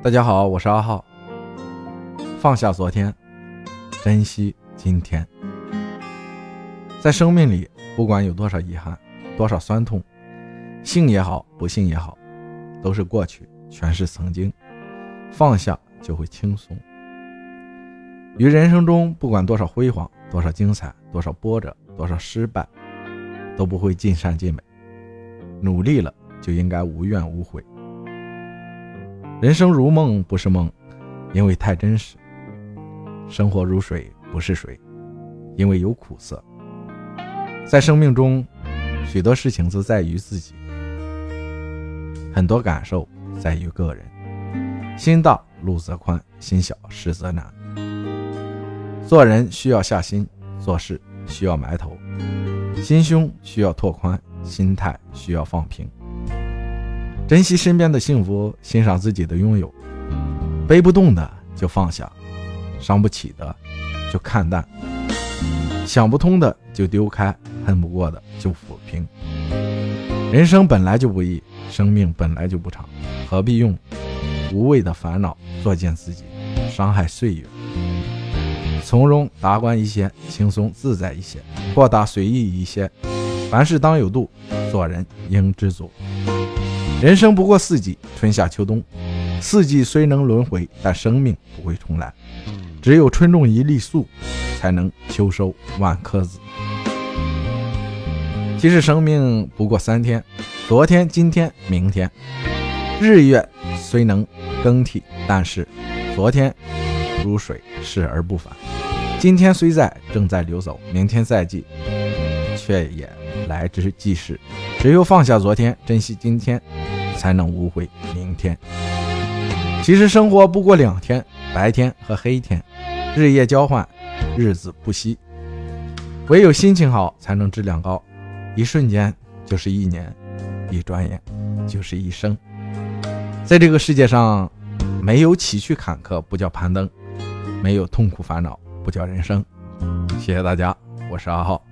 大家好，我是阿浩。放下昨天，珍惜今天。在生命里，不管有多少遗憾，多少酸痛，幸也好，不幸也好，都是过去，全是曾经。放下就会轻松。于人生中，不管多少辉煌，多少精彩，多少波折，多少失败，都不会尽善尽美。努力了，就应该无怨无悔。人生如梦，不是梦，因为太真实；生活如水，不是水，因为有苦涩。在生命中，许多事情都在于自己，很多感受在于个人。心大路则宽，心小事则难。做人需要下心，做事需要埋头，心胸需要拓宽，心态需要放平。珍惜身边的幸福，欣赏自己的拥有，背不动的就放下，伤不起的就看淡，想不通的就丢开，恨不过的就抚平。人生本来就不易，生命本来就不长，何必用无谓的烦恼作践自己，伤害岁月？从容达观一些，轻松自在一些，豁达随意一些，凡事当有度，做人应知足。人生不过四季，春夏秋冬。四季虽能轮回，但生命不会重来。只有春种一粒粟，才能秋收万颗子。其实生命不过三天：昨天、今天、明天。日月虽能更替，但是昨天如水逝而不返；今天虽在，正在流走；明天在即，却也来之即逝。只有放下昨天，珍惜今天。才能无悔明天。其实生活不过两天，白天和黑天，日夜交换，日子不息。唯有心情好，才能质量高。一瞬间就是一年，一转眼就是一生。在这个世界上，没有崎岖坎坷不叫攀登，没有痛苦烦恼不叫人生。谢谢大家，我是阿浩。